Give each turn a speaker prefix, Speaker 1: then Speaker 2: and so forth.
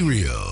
Speaker 1: Real.